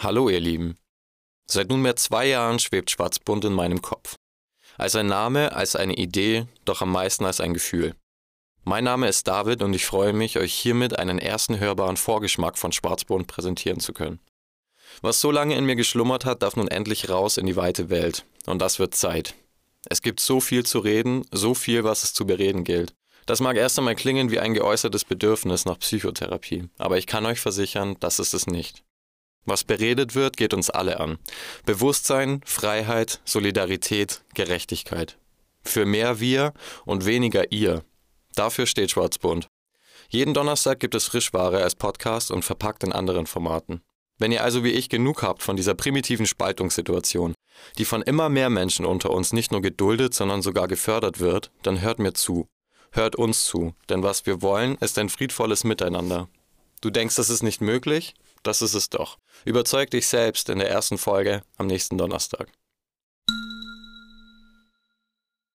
Hallo ihr Lieben. Seit nunmehr zwei Jahren schwebt Schwarzbund in meinem Kopf. Als ein Name, als eine Idee, doch am meisten als ein Gefühl. Mein Name ist David und ich freue mich, euch hiermit einen ersten hörbaren Vorgeschmack von Schwarzbund präsentieren zu können. Was so lange in mir geschlummert hat, darf nun endlich raus in die weite Welt. Und das wird Zeit. Es gibt so viel zu reden, so viel, was es zu bereden gilt. Das mag erst einmal klingen wie ein geäußertes Bedürfnis nach Psychotherapie, aber ich kann euch versichern, das ist es nicht. Was beredet wird, geht uns alle an. Bewusstsein, Freiheit, Solidarität, Gerechtigkeit. Für mehr wir und weniger ihr. Dafür steht Schwarzbund. Jeden Donnerstag gibt es Frischware als Podcast und verpackt in anderen Formaten. Wenn ihr also wie ich genug habt von dieser primitiven Spaltungssituation, die von immer mehr Menschen unter uns nicht nur geduldet, sondern sogar gefördert wird, dann hört mir zu. Hört uns zu, denn was wir wollen, ist ein friedvolles Miteinander. Du denkst, das ist nicht möglich? Das ist es doch. Überzeug dich selbst in der ersten Folge am nächsten Donnerstag.